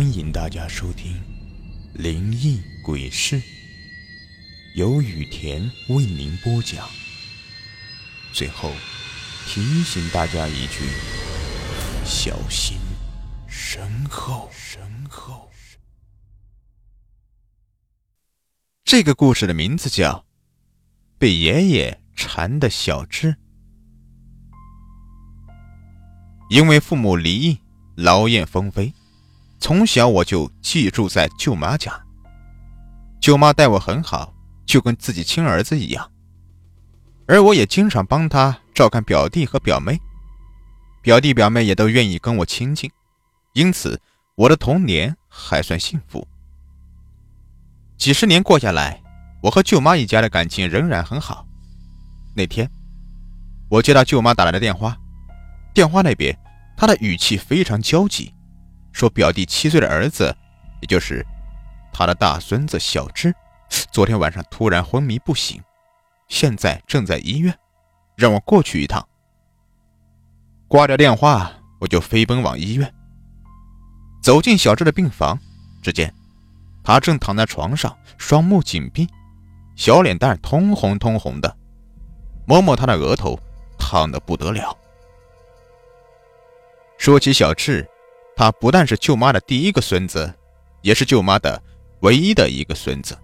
欢迎大家收听《灵异鬼事》，由雨田为您播讲。最后提醒大家一句：小心身后。身后。这个故事的名字叫《被爷爷缠的小智》。因为父母离异，劳燕分飞。从小我就寄住在舅妈家，舅妈待我很好，就跟自己亲儿子一样。而我也经常帮她照看表弟和表妹，表弟表妹也都愿意跟我亲近，因此我的童年还算幸福。几十年过下来，我和舅妈一家的感情仍然很好。那天，我接到舅妈打来的电话，电话那边她的语气非常焦急。说表弟七岁的儿子，也就是他的大孙子小智，昨天晚上突然昏迷不醒，现在正在医院，让我过去一趟。挂掉电话，我就飞奔往医院。走进小智的病房，只见他正躺在床上，双目紧闭，小脸蛋通红通红的，摸摸他的额头，烫得不得了。说起小智。他不但是舅妈的第一个孙子，也是舅妈的唯一的一个孙子，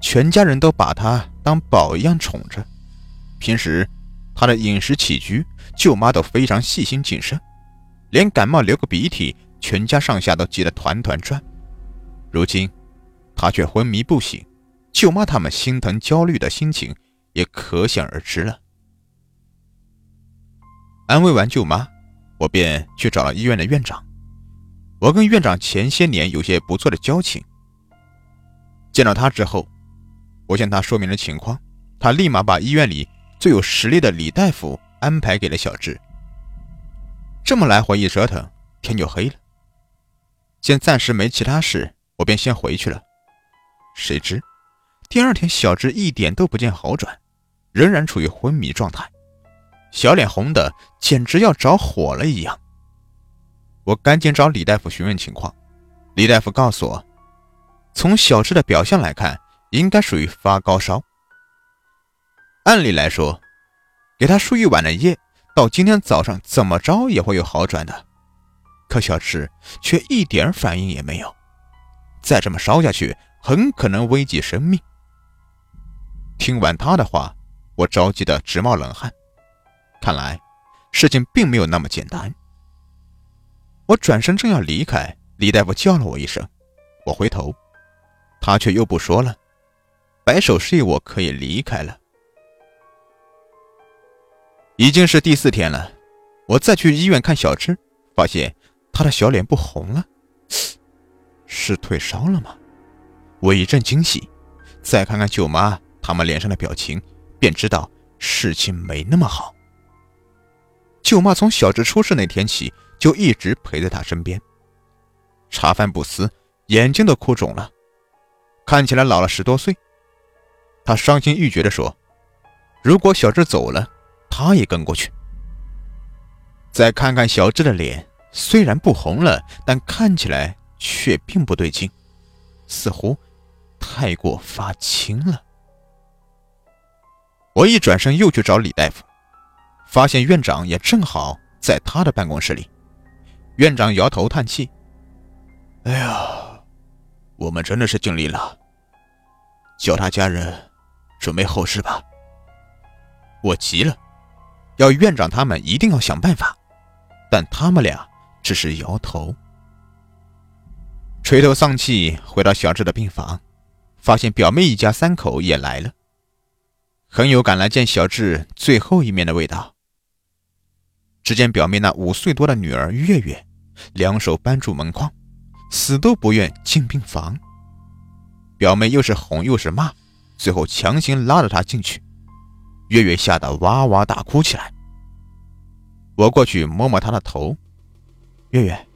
全家人都把他当宝一样宠着。平时他的饮食起居，舅妈都非常细心谨慎，连感冒流个鼻涕，全家上下都急得团团转。如今他却昏迷不醒，舅妈他们心疼焦虑的心情也可想而知了。安慰完舅妈，我便去找了医院的院长。我跟院长前些年有些不错的交情。见到他之后，我向他说明了情况，他立马把医院里最有实力的李大夫安排给了小智。这么来回一折腾，天就黑了。见暂时没其他事，我便先回去了。谁知第二天，小智一点都不见好转，仍然处于昏迷状态，小脸红的简直要着火了一样。我赶紧找李大夫询问情况，李大夫告诉我，从小智的表象来看，应该属于发高烧。按理来说，给他输一晚的液，到今天早上怎么着也会有好转的。可小智却一点反应也没有，再这么烧下去，很可能危及生命。听完他的话，我着急的直冒冷汗，看来事情并没有那么简单。我转身正要离开，李大夫叫了我一声，我回头，他却又不说了，摆手示意我可以离开了。已经是第四天了，我再去医院看小智，发现他的小脸不红了，是退烧了吗？我一阵惊喜，再看看舅妈他们脸上的表情，便知道事情没那么好。舅妈从小智出事那天起。就一直陪在他身边，茶饭不思，眼睛都哭肿了，看起来老了十多岁。他伤心欲绝地说：“如果小智走了，他也跟过去。”再看看小智的脸，虽然不红了，但看起来却并不对劲，似乎太过发青了。我一转身又去找李大夫，发现院长也正好在他的办公室里。院长摇头叹气：“哎呀，我们真的是尽力了。叫他家人准备后事吧。”我急了，要院长他们一定要想办法，但他们俩只是摇头，垂头丧气回到小智的病房，发现表妹一家三口也来了，很有赶来见小智最后一面的味道。只见表妹那五岁多的女儿月月。两手扳住门框，死都不愿进病房。表妹又是哄又是骂，最后强行拉着她进去。月月吓得哇哇大哭起来。我过去摸摸她的头：“月月，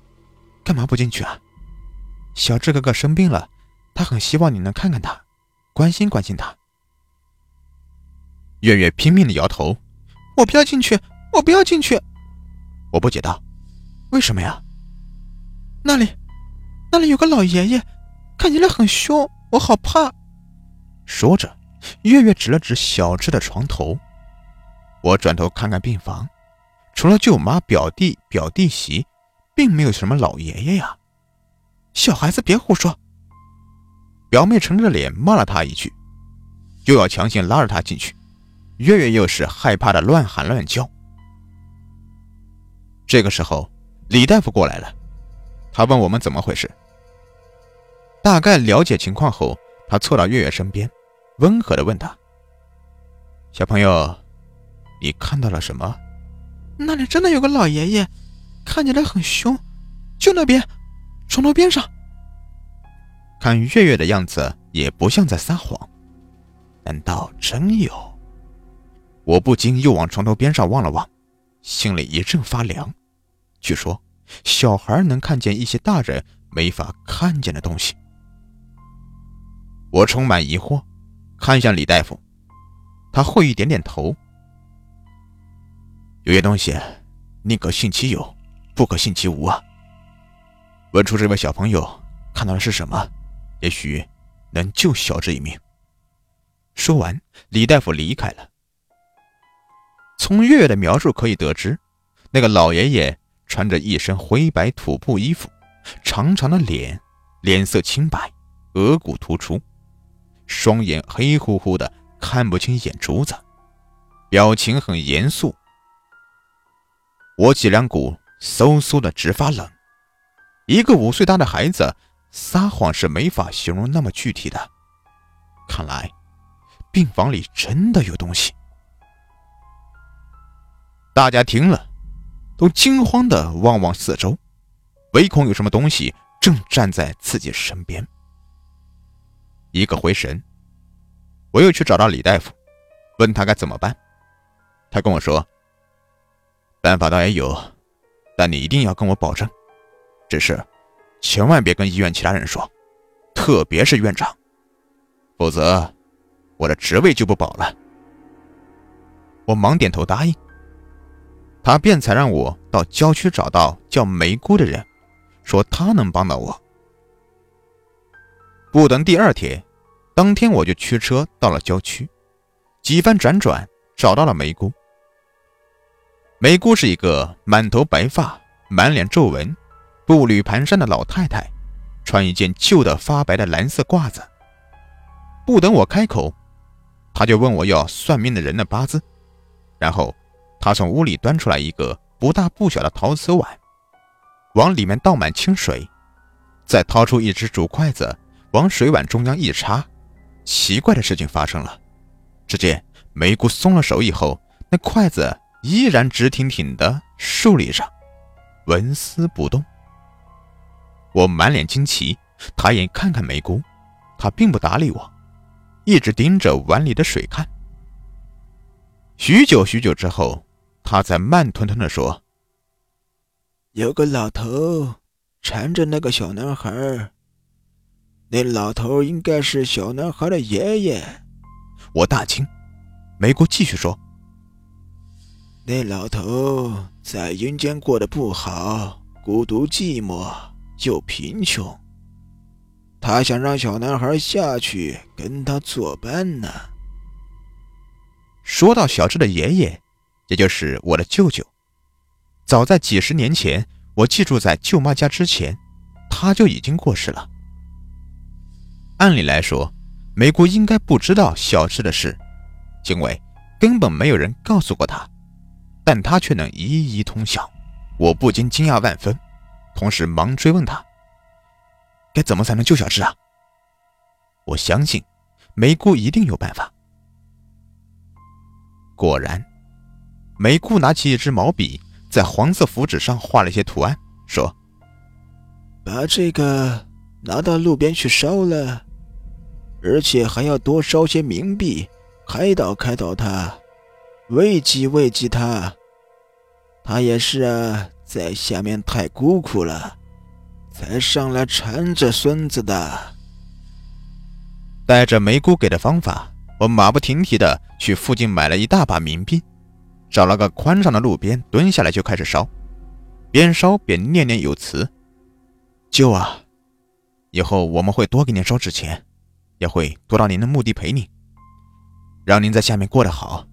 干嘛不进去啊？小智哥哥生病了，他很希望你能看看他，关心关心他。”月月拼命的摇头：“我不要进去，我不要进去。”我不解道：“为什么呀？”那里，那里有个老爷爷，看起来很凶，我好怕。说着，月月指了指小智的床头。我转头看看病房，除了舅妈、表弟、表弟媳，并没有什么老爷爷呀。小孩子别胡说！表妹沉着脸骂了他一句，又要强行拉着他进去。月月又是害怕的乱喊乱叫。这个时候，李大夫过来了，他问我们怎么回事。大概了解情况后，他凑到月月身边，温和的问他：“小朋友。”你看到了什么？那里真的有个老爷爷，看起来很凶，就那边，床头边上。看月月的样子，也不像在撒谎。难道真有？我不禁又往床头边上望了望，心里一阵发凉。据说，小孩能看见一些大人没法看见的东西。我充满疑惑，看向李大夫，他会意点点头。有些东西，宁可信其有，不可信其无啊。问出这位小朋友看到的是什么，也许能救小智一命。说完，李大夫离开了。从月月的描述可以得知，那个老爷爷穿着一身灰白土布衣服，长长的脸，脸色清白，额骨突出，双眼黑乎乎的，看不清眼珠子，表情很严肃。我脊梁骨嗖嗖的直发冷。一个五岁大的孩子撒谎是没法形容那么具体的。看来病房里真的有东西。大家听了，都惊慌的望望四周，唯恐有什么东西正站在自己身边。一个回神，我又去找到李大夫，问他该怎么办。他跟我说。办法倒也有，但你一定要跟我保证，只是千万别跟医院其他人说，特别是院长，否则我的职位就不保了。我忙点头答应。他便才让我到郊区找到叫梅姑的人，说他能帮到我。不等第二天，当天我就驱车到了郊区，几番辗转找到了梅姑。梅姑是一个满头白发、满脸皱纹、步履蹒跚的老太太，穿一件旧的发白的蓝色褂子。不等我开口，她就问我要算命的人的八字，然后他从屋里端出来一个不大不小的陶瓷碗，往里面倒满清水，再掏出一只竹筷子往水碗中央一插。奇怪的事情发生了，只见梅姑松了手以后，那筷子。依然直挺挺的竖立着，纹丝不动。我满脸惊奇，抬眼看看梅姑，她并不搭理我，一直盯着碗里的水看。许久许久之后，她才慢吞吞地说：“有个老头缠着那个小男孩，那老头应该是小男孩的爷爷。”我大惊。梅姑继续说。那老头在阴间过得不好，孤独寂寞又贫穷。他想让小男孩下去跟他作伴呢。说到小智的爷爷，也就是我的舅舅，早在几十年前，我寄住在舅妈家之前，他就已经过世了。按理来说，梅姑应该不知道小智的事，因为根本没有人告诉过他。但他却能一一通晓，我不禁惊讶万分，同时忙追问他：“该怎么才能救小智啊？”我相信梅姑一定有办法。果然，梅姑拿起一支毛笔，在黄色符纸上画了一些图案，说：“把这个拿到路边去烧了，而且还要多烧些冥币，开导开导他。”慰藉慰藉他，他也是啊，在下面太孤苦了，才上来缠着孙子的。带着梅姑给的方法，我马不停蹄的去附近买了一大把冥币，找了个宽敞的路边蹲下来就开始烧，边烧边念念有词：“舅啊，以后我们会多给您烧纸钱，也会多到您的墓地陪您，让您在下面过得好。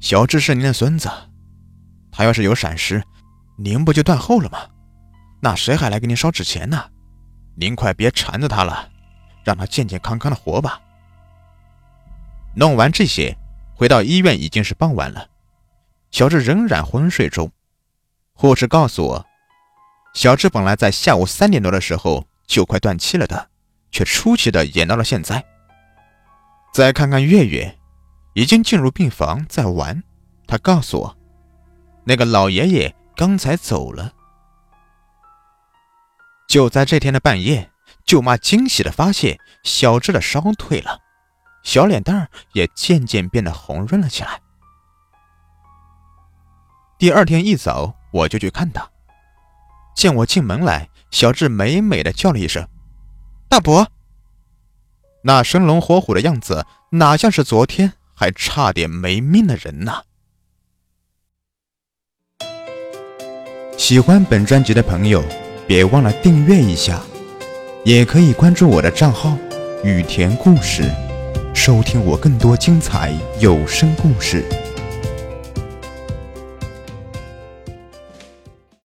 小智是您的孙子，他要是有闪失，您不就断后了吗？那谁还来给您烧纸钱呢？您快别缠着他了，让他健健康康的活吧。弄完这些，回到医院已经是傍晚了，小智仍然昏睡中。护士告诉我，小智本来在下午三点多的时候就快断气了的，却出奇的演到了现在。再看看月月，已经进入病房在玩。他告诉我，那个老爷爷刚才走了。就在这天的半夜，舅妈惊喜的发现小智的烧退了，小脸蛋也渐渐变得红润了起来。第二天一早，我就去看他，见我进门来，小智美美的叫了一声：“大伯。”那生龙活虎的样子，哪像是昨天还差点没命的人呢？喜欢本专辑的朋友，别忘了订阅一下，也可以关注我的账号“雨田故事”，收听我更多精彩有声故事。